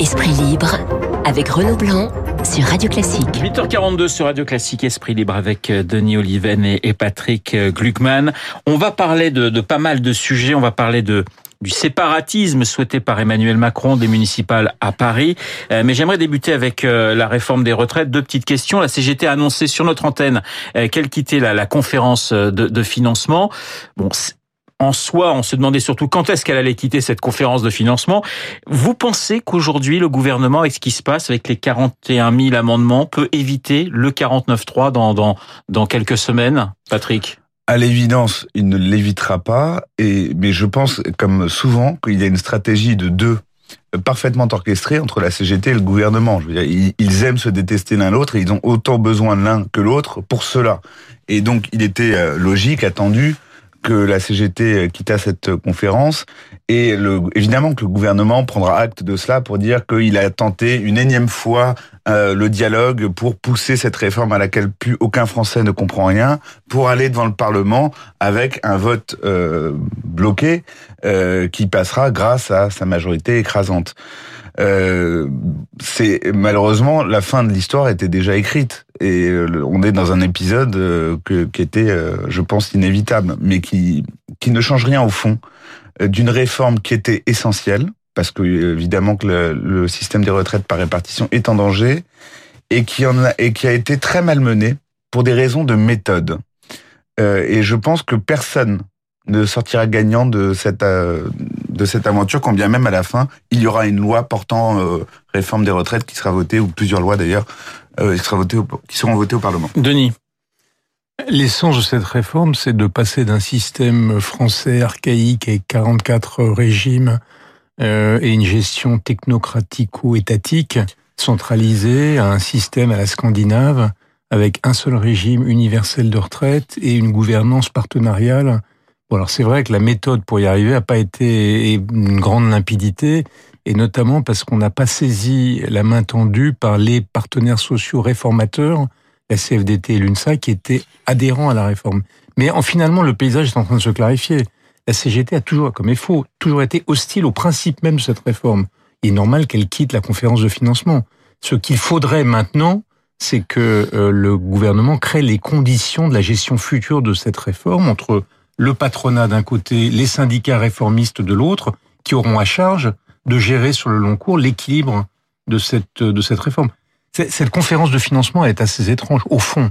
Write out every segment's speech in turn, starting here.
Esprit libre avec Renaud Blanc sur Radio Classique. 8h42 sur Radio Classique, Esprit Libre avec euh, Denis Oliven et Patrick euh, Gluckman. On va parler de pas mal de sujets. On va parler de du séparatisme souhaité par Emmanuel Macron des municipales à Paris. Euh, mais j'aimerais débuter avec la réforme des retraites. Deux petites questions. La CGT a annoncé sur notre antenne qu'elle quittait la, la conférence de, de financement. Bon, en soi, on se demandait surtout quand est-ce qu'elle allait quitter cette conférence de financement. Vous pensez qu'aujourd'hui, le gouvernement, avec ce qui se passe, avec les 41 000 amendements, peut éviter le 49.3 dans, dans, dans quelques semaines, Patrick? À l'évidence, il ne l'évitera pas, et, mais je pense, comme souvent, qu'il y a une stratégie de deux parfaitement orchestrée entre la CGT et le gouvernement. Je veux dire, ils aiment se détester l'un l'autre et ils ont autant besoin l'un que l'autre pour cela. Et donc, il était euh, logique, attendu, que la CGT quitta cette conférence et évidemment que le gouvernement prendra acte de cela pour dire qu'il a tenté une énième fois euh, le dialogue pour pousser cette réforme à laquelle plus aucun Français ne comprend rien, pour aller devant le Parlement avec un vote euh, bloqué euh, qui passera grâce à sa majorité écrasante. Euh, c'est malheureusement la fin de l'histoire était déjà écrite et euh, on est dans un épisode euh, que, qui était, je pense, inévitable, mais qui qui ne change rien au fond d'une réforme qui était essentielle parce que évidemment que le, système des retraites par répartition est en danger et qui en a et qui a été très malmené pour des raisons de méthode. Et je pense que personne ne sortira gagnant de cette de cette aventure, quand bien même à la fin il y aura une loi portant euh, réforme des retraites qui sera votée ou plusieurs lois d'ailleurs euh, qui sera votée qui seront votées au Parlement. Denis. L'essence de cette réforme, c'est de passer d'un système français archaïque et 44 régimes euh, et une gestion technocratique ou étatique centralisée à un système à la scandinave avec un seul régime universel de retraite et une gouvernance partenariale Alors c'est vrai que la méthode pour y arriver n'a pas été une grande limpidité, et notamment parce qu'on n'a pas saisi la main tendue par les partenaires sociaux réformateurs, la CFDT et l'UNSA, qui étaient adhérents à la réforme. Mais en finalement, le paysage est en train de se clarifier. La CGT a toujours, comme il faut, toujours été hostile au principe même de cette réforme. Il est normal qu'elle quitte la conférence de financement. Ce qu'il faudrait maintenant, c'est que euh, le gouvernement crée les conditions de la gestion future de cette réforme entre le patronat d'un côté, les syndicats réformistes de l'autre, qui auront à charge de gérer sur le long cours l'équilibre de cette, de cette réforme. Cette conférence de financement est assez étrange, au fond,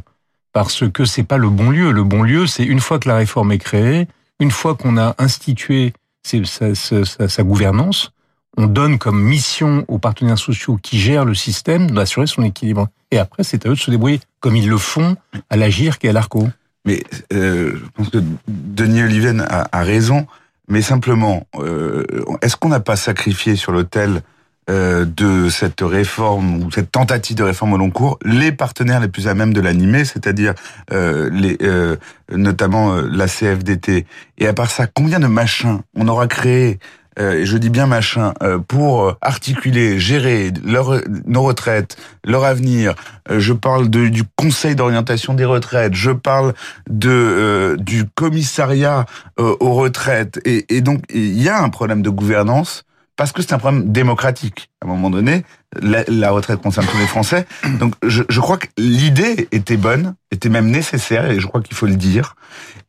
parce que c'est pas le bon lieu. Le bon lieu, c'est une fois que la réforme est créée, une fois qu'on a institué sa, sa, sa, gouvernance, on donne comme mission aux partenaires sociaux qui gèrent le système d'assurer son équilibre. Et après, c'est à eux de se débrouiller, comme ils le font à l'agir et à l'ARCO. Mais euh, je pense que Denis Oliven a, a raison, mais simplement, euh, est-ce qu'on n'a pas sacrifié sur l'autel euh, de cette réforme ou cette tentative de réforme au long cours les partenaires les plus à même de l'animer, c'est-à-dire euh, les euh, notamment euh, la CFDT. Et à part ça, combien de machins on aura créé euh, je dis bien machin, euh, pour articuler, gérer leur, nos retraites, leur avenir. Euh, je parle de, du Conseil d'orientation des retraites, je parle de du commissariat aux retraites. Et, et donc, il y a un problème de gouvernance parce que c'est un problème démocratique. À un moment donné, la, la retraite concerne tous les Français. Donc, je, je crois que l'idée était bonne, était même nécessaire, et je crois qu'il faut le dire.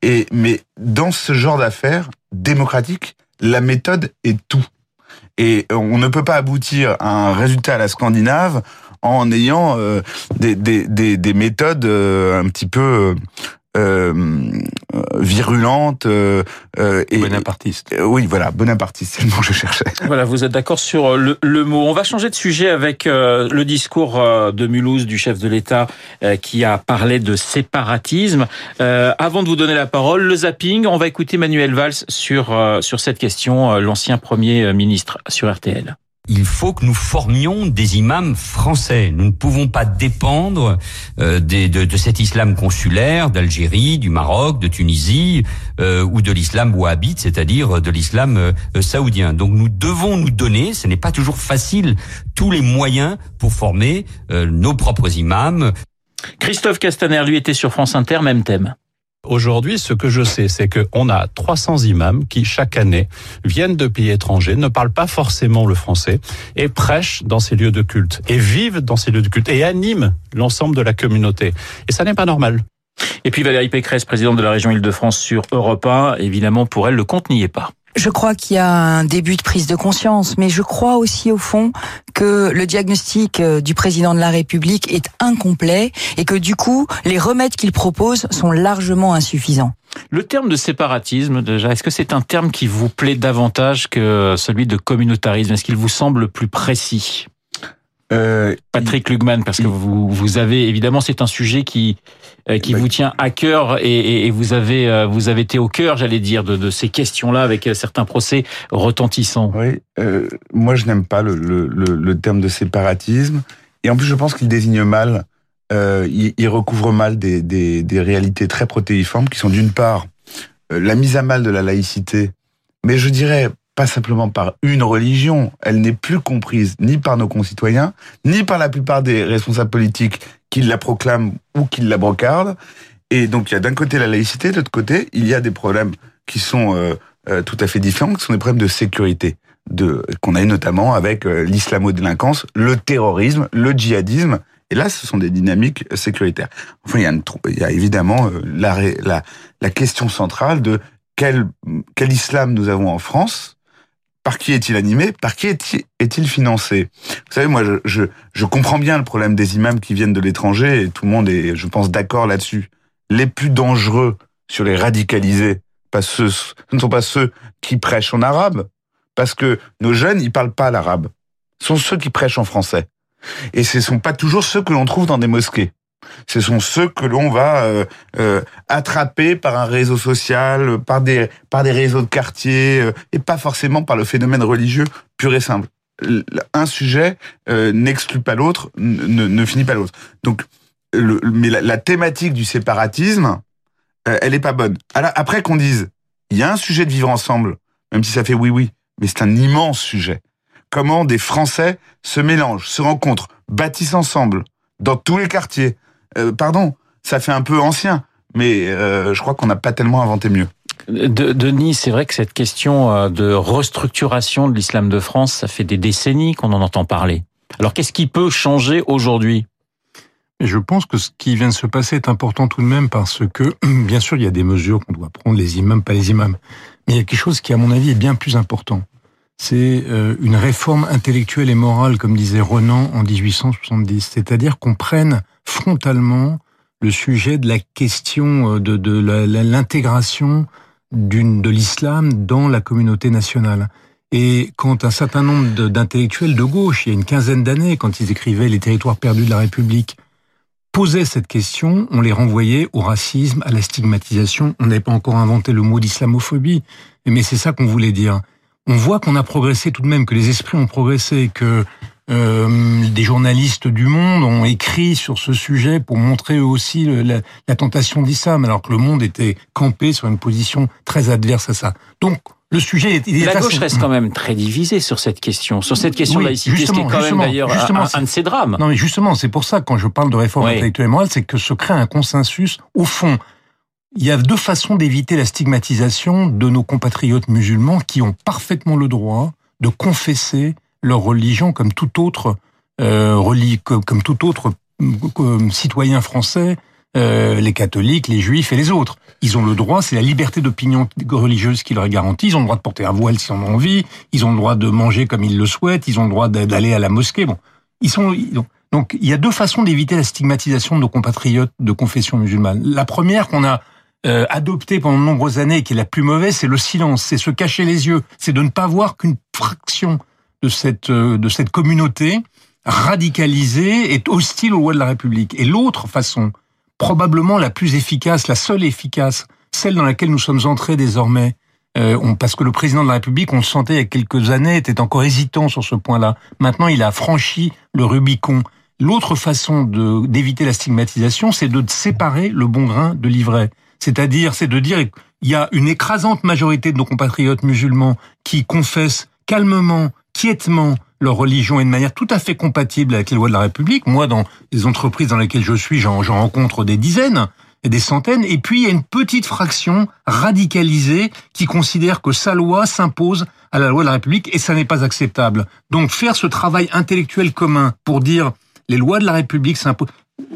Et mais dans ce genre d'affaires démocratiques, la méthode est tout. Et on ne peut pas aboutir à un résultat à la scandinave en ayant euh, des, des, des, des, méthodes euh, un petit peu euh, virulente euh, euh, et bonapartiste. Euh, oui, voilà, bonapartiste, c'est le mot que je cherchais. Voilà, vous êtes d'accord sur le, le, mot. On va changer de sujet avec euh, le discours de Mulhouse du chef de l'État qui a parlé de séparatisme. avant de vous donner la parole, le zapping, on va écouter Manuel Valls sur sur cette question, l'ancien premier ministre sur RTL. Il faut que nous formions des imams français. Nous ne pouvons pas dépendre euh, de, cet islam consulaire d'Algérie, du Maroc, de Tunisie euh, ou de l'islam wahhabite, c'est-à-dire de l'islam euh, saoudien. Donc nous devons nous donner, ce n'est pas toujours facile, tous les moyens pour former euh, nos propres imams. Christophe Castaner, lui, était sur France Inter, même thème. Aujourd'hui, ce que je sais, c'est qu'on a 300 imams qui, chaque année, viennent de pays étrangers, ne parlent pas forcément le français, et prêchent dans ces lieux de culte, et vivent dans ces lieux de culte, et animent l'ensemble de la communauté. Et ça n'est pas normal. Et puis Valérie Pécresse, présidente de la région Île-de-France sur Europe 1, évidemment, pour elle, le compte n'y est pas. Je crois qu'il y a un début de prise de conscience, mais je crois aussi au fond que le diagnostic euh, du président de la République est incomplet et que du coup, les remèdes qu'il propose sont largement insuffisants. Le terme de séparatisme, déjà, est-ce que c'est un terme qui vous plaît davantage que celui de communautarisme? Est-ce qu'il vous semble plus précis? Euh, Patrick Lugman, parce que vous, vous avez évidemment c'est un sujet qui euh, qui bah, vous tient à cœur et, et, vous avez euh, vous avez été au cœur, j'allais dire, de, de ces questions-là avec certains procès retentissants. Oui, euh, moi je n'aime pas le, le, le, terme de séparatisme et en plus je pense qu'il désigne mal, euh, il, il, recouvre mal des, des, des, réalités très protéiformes qui sont d'une part la mise à mal de la laïcité, mais je dirais pas simplement par une religion, elle n'est plus comprise ni par nos concitoyens, ni par la plupart des responsables politiques qui la proclament ou qui la brocardent. Et donc il y a d'un côté la laïcité, de l'autre côté, il y a des problèmes qui sont euh, euh, tout à fait différents, qui sont des problèmes de sécurité, de qu'on a eu notamment avec euh, l'islamo-délinquance, le terrorisme, le djihadisme. Et là, ce sont des dynamiques sécuritaires. Enfin, il y a, il y a évidemment la, la, la question centrale de quel, quel islam nous avons en France par qui est-il animé Par qui est-il financé? Vous savez, moi, je, je, je, comprends bien le problème des imams qui viennent de l'étranger, et tout le monde est, je pense, d'accord là-dessus. Les plus dangereux sur les radicalisés, ce ne sont pas ceux qui prêchent en arabe, parce que nos jeunes, ils parlent pas l'arabe. Ce sont ceux qui prêchent en français. Et ce ne sont pas toujours ceux que l'on trouve dans des mosquées. Ce sont ceux que l'on va euh, euh, attraper par un réseau social, par des par des réseaux de quartier, euh, et pas forcément par le phénomène religieux pur et simple. Un sujet n'exclut pas l'autre, ne, ne, finit pas l'autre. Donc, mais la, thématique du séparatisme, elle est pas bonne. Après qu'on dise, il y a un sujet de vivre ensemble, même si ça fait oui oui, mais c'est un immense sujet. Comment des Français se mélangent, se rencontrent, bâtissent ensemble dans tous les quartiers, euh, pardon, ça fait un peu ancien, mais euh, je crois qu'on n'a pas tellement inventé mieux. De, Denis, c'est vrai que cette question euh, de restructuration de l'islam de France, ça fait des décennies qu'on en entend parler. Alors qu'est-ce qui peut changer aujourd'hui? Je pense que ce qui vient de se passer est important tout de même parce que, bien sûr, il y a des mesures qu'on doit prendre, les imams, pas les imams. Mais il y a quelque chose qui, à mon avis, est bien plus important. C'est une réforme intellectuelle et morale, comme disait Renan en 1870. C'est-à-dire qu'on prenne frontalement le sujet de la question euh, de, de l'intégration de l'islam dans la communauté nationale. Et quand un certain nombre d'intellectuels de gauche, il y a une quinzaine d'années, quand ils écrivaient Les territoires perdus de la République, posaient cette question, on les renvoyait au racisme, à la stigmatisation. On n'avait pas encore inventé le mot d'islamophobie, mais c'est ça qu'on voulait dire. On voit qu'on a progressé tout de même, que les esprits ont progressé, que euh, des journalistes du monde ont écrit sur ce sujet pour montrer eux aussi la, la, tentation d'islam, alors que le monde était campé sur une position très adverse à ça. Donc, le sujet est, La gauche reste quand même très divisée sur cette question, sur cette question de laïcité, ce qui est quand même d'ailleurs un, un, de ces drames. Non, mais justement, c'est pour ça quand je parle de réforme intellectuelle et morale, c'est que se crée un consensus au fond. Il y a deux façons d'éviter la stigmatisation de nos compatriotes musulmans qui ont parfaitement le droit de confesser leur religion comme tout autre euh, comme, tout autre comme citoyen français, euh, les catholiques, les juifs et les autres. Ils ont le droit, c'est la liberté d'opinion religieuse qui leur est garantie. Ils ont le droit de porter un voile s'ils en ont envie. Ils ont le droit de manger comme ils le souhaitent. Ils ont le droit d'aller à la mosquée. Bon, ils sont donc il y a deux façons d'éviter la stigmatisation de nos compatriotes de confession musulmane. La première qu'on a euh, adoptée pendant de nombreuses années, qui est la plus mauvaise, c'est le silence, c'est se cacher les yeux, c'est de ne pas voir qu'une fraction de cette, euh, de cette communauté radicalisée est hostile aux lois de la République. Et l'autre façon, probablement la plus efficace, la seule efficace, celle dans laquelle nous sommes entrés désormais, euh, parce que le président de la République, on le sentait il y a quelques années, était encore hésitant sur ce point-là. Maintenant, il a franchi le Rubicon. L'autre façon d'éviter la stigmatisation, c'est de séparer le bon grain de l'ivraie. C'est-à-dire, c'est de dire, il y a une écrasante majorité de nos compatriotes musulmans qui confessent calmement quiètement leur religion et de manière tout à fait compatible avec les lois de la République. Moi, dans les entreprises dans lesquelles je suis, j'en rencontre des dizaines. A des centaines. Et puis, il y a une petite fraction radicalisée qui considère que sa loi s'impose à la loi de la République et ça n'est pas acceptable. Donc, faire ce travail intellectuel commun pour dire les lois de la République s'imposent.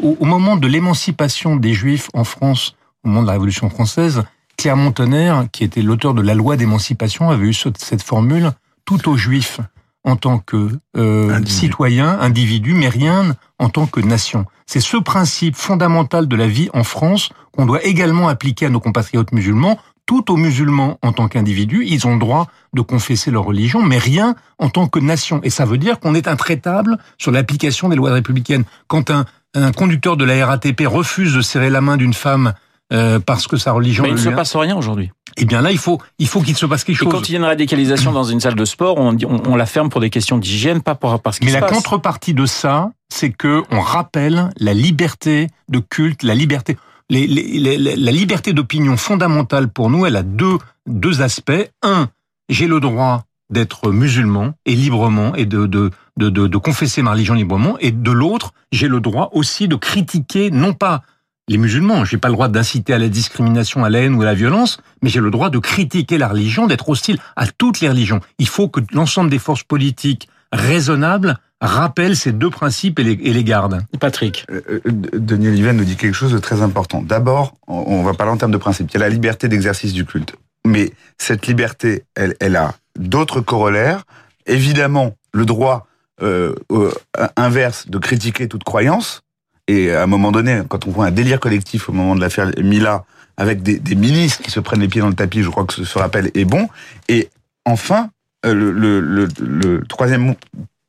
Au, au moment de l'émancipation des Juifs en France, au moment de la Révolution française, Clermont-Tonnerre, qui était l'auteur de la loi d'émancipation, avait eu cette formule tout aux Juifs en tant que euh, citoyen, individu, mais rien en tant que nation. C'est ce principe fondamental de la vie en France qu'on doit également appliquer à nos compatriotes musulmans. Tout aux musulmans en tant qu'individus, ils ont le droit de confesser leur religion, mais rien en tant que nation. Et ça veut dire qu'on est intraitable sur l'application des lois républicaines. Quand un, un conducteur de la RATP refuse de serrer la main d'une femme euh, parce que sa religion. Mais il ne se passe rien aujourd'hui. Eh bien là, il faut, il faut qu'il se passe quelque chose. Et quand il y a une radicalisation dans une salle de sport, on, on, on la ferme pour des questions d'hygiène, pas pour parce qu'il Mais se la passe. contrepartie de ça, c'est que on rappelle la liberté de culte, la liberté, les, les, les, la liberté d'opinion fondamentale pour nous. Elle a deux deux aspects. Un, j'ai le droit d'être musulman et librement et de, de, de, de, de confesser ma religion librement. Et de l'autre, j'ai le droit aussi de critiquer non pas les musulmans. J'ai pas le droit d'inciter à la discrimination, à la haine ou à la violence, mais j'ai le droit de critiquer la religion, d'être hostile à toutes les religions. Il faut que l'ensemble des forces politiques raisonnables rappellent ces deux principes et les, et les gardent. Patrick. Euh, euh, Denis Oliven nous dit quelque chose de très important. D'abord, on, on va parler en termes de principe. Il y a la liberté d'exercice du culte. Mais cette liberté, elle, elle a d'autres corollaires. Évidemment, le droit euh, euh, inverse de critiquer toute croyance. Et à un moment donné, quand on voit un délire collectif au moment de l'affaire Mila, avec des, des, ministres qui se prennent les pieds dans le tapis, je crois que ce, ce rappel est bon. Et enfin, euh, le, le, le, le, troisième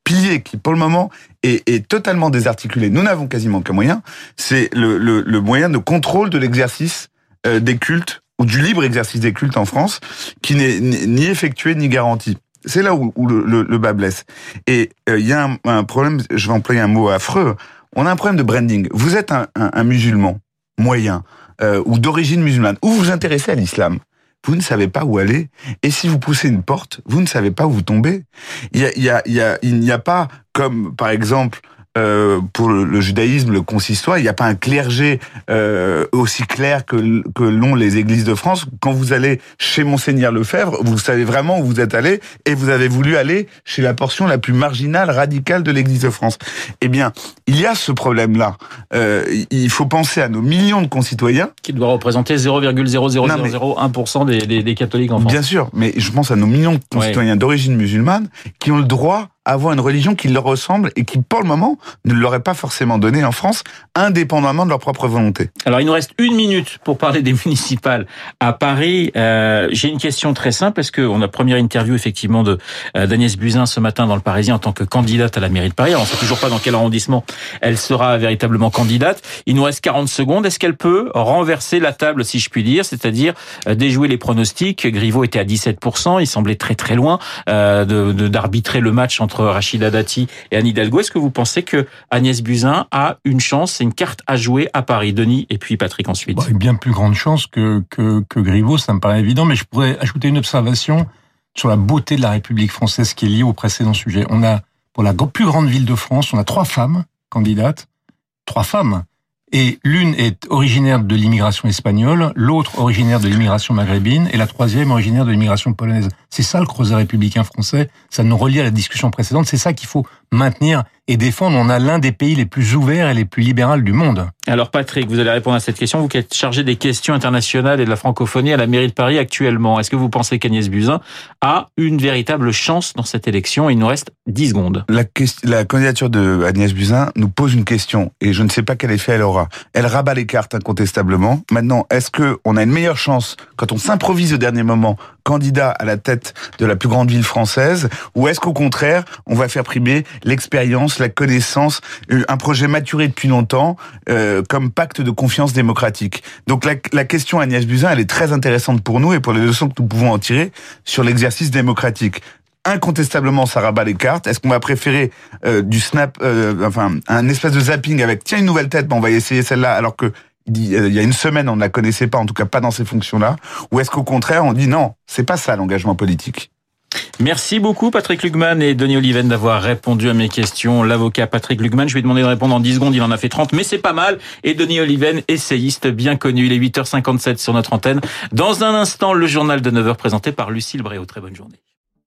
pilier qui, pour le moment, est, est totalement désarticulé, nous n'avons quasiment qu'un moyen, c'est le, moyen de contrôle de l'exercice euh, des cultes ou du libre exercice des cultes en France, qui n'est ni effectué ni garanti. C'est là où, où le, bas blesse. Et il euh, y a un, un, problème, je vais employer un mot affreux, on a un problème de branding. Vous êtes un, un, un musulman moyen euh, ou d'origine musulmane, ou vous vous intéressez à l'islam, vous ne savez pas où aller. Et si vous poussez une porte, vous ne savez pas où vous tombez. Il y a, y a, y a, il n'y a pas comme par exemple euh, pour le, judaïsme, le consistoire, il n'y a pas un clergé euh, aussi clair que, que l'ont les églises de France. Quand vous allez chez Monseigneur Lefebvre, vous savez vraiment où vous êtes allé et vous avez voulu aller chez la portion la plus marginale, radicale de l'église de France. Eh bien, il y a ce problème-là. Euh, il faut penser à nos millions de concitoyens. Qui doit représenter 0,00001% des, des, des, catholiques en France. Bien sûr, mais je pense à nos millions de concitoyens ouais. d'origine musulmane qui ont le droit avoir une religion qui leur ressemble et qui, pour le moment, ne l'aurait pas forcément donnée en France, indépendamment de leur propre volonté. Alors, il nous reste une minute pour parler des municipales à Paris. Euh, J'ai une question très simple. Est-ce qu'on a première interview, effectivement, de euh, d'Agnès Buzyn ce matin dans le Parisien en tant que candidate à la mairie de Paris. Alors, on ne sait toujours pas dans quel arrondissement elle sera véritablement candidate. Il nous reste 40 secondes. Est-ce qu'elle peut renverser la table, si je puis dire, c'est-à-dire euh, déjouer les pronostics? Griveaux était à 17%. Il semblait très, très loin euh, d'arbitrer le match entre Rachida Dati et Anne Hidalgo. Est-ce que vous pensez que Agnès Buzyn a une chance, c'est une carte à jouer à Paris? Denis et puis Patrick ensuite. Bah, bien plus grande chance que, que, que Griveaux, ça me paraît évident, mais je pourrais ajouter une observation sur la beauté de la République française qui est liée au précédent sujet. On a, pour la plus grande ville de France, on a trois femmes candidates, trois femmes. Et l'une est originaire de l'immigration espagnole, l'autre originaire de l'immigration maghrébine, et la troisième originaire de l'immigration polonaise. C'est ça le creuset républicain français, ça nous relie à la discussion précédente, c'est ça qu'il faut maintenir et défendre. On a l'un des pays les plus ouverts et les plus libéraux du monde. Alors Patrick, vous allez répondre à cette question, vous qui êtes chargé des questions internationales et de la francophonie à la mairie de Paris actuellement. Est-ce que vous pensez qu'Agnès Buzyn a une véritable chance dans cette élection? Il nous reste 10 secondes. La, la candidature de Agnès Buzyn nous pose une question et je ne sais pas quel effet elle aura. Elle rabat les cartes incontestablement. Maintenant, est-ce que on a une meilleure chance quand on s'improvise au dernier moment candidat à la tête de la plus grande ville française ou est-ce qu'au contraire, on va faire primer l'expérience, la connaissance, un projet maturé depuis longtemps euh, comme pacte de confiance démocratique? Donc la, la question Agnès Buzyn, elle est très intéressante pour nous et pour les leçons que nous pouvons en tirer sur l'exercice démocratique incontestablement ça rabat les cartes. Est-ce qu'on va préférer euh, du snap, euh, enfin un espèce de zapping avec tiens une nouvelle tête, ben on va essayer celle-là, alors que il y a une semaine on ne la connaissait pas, en tout cas pas dans ces fonctions-là, ou est-ce qu'au contraire on dit non, c'est pas ça l'engagement politique Merci beaucoup Patrick Lugman et Denis Oliven d'avoir répondu à mes questions. L'avocat Patrick Lugman, je lui ai demandé de répondre en 10 secondes, il en a fait 30, mais c'est pas mal. Et Denis Oliven, essayiste bien connu, il est 8h57 sur notre antenne. Dans un instant, le journal de 9h présenté par Lucille Bréau. Très bonne journée.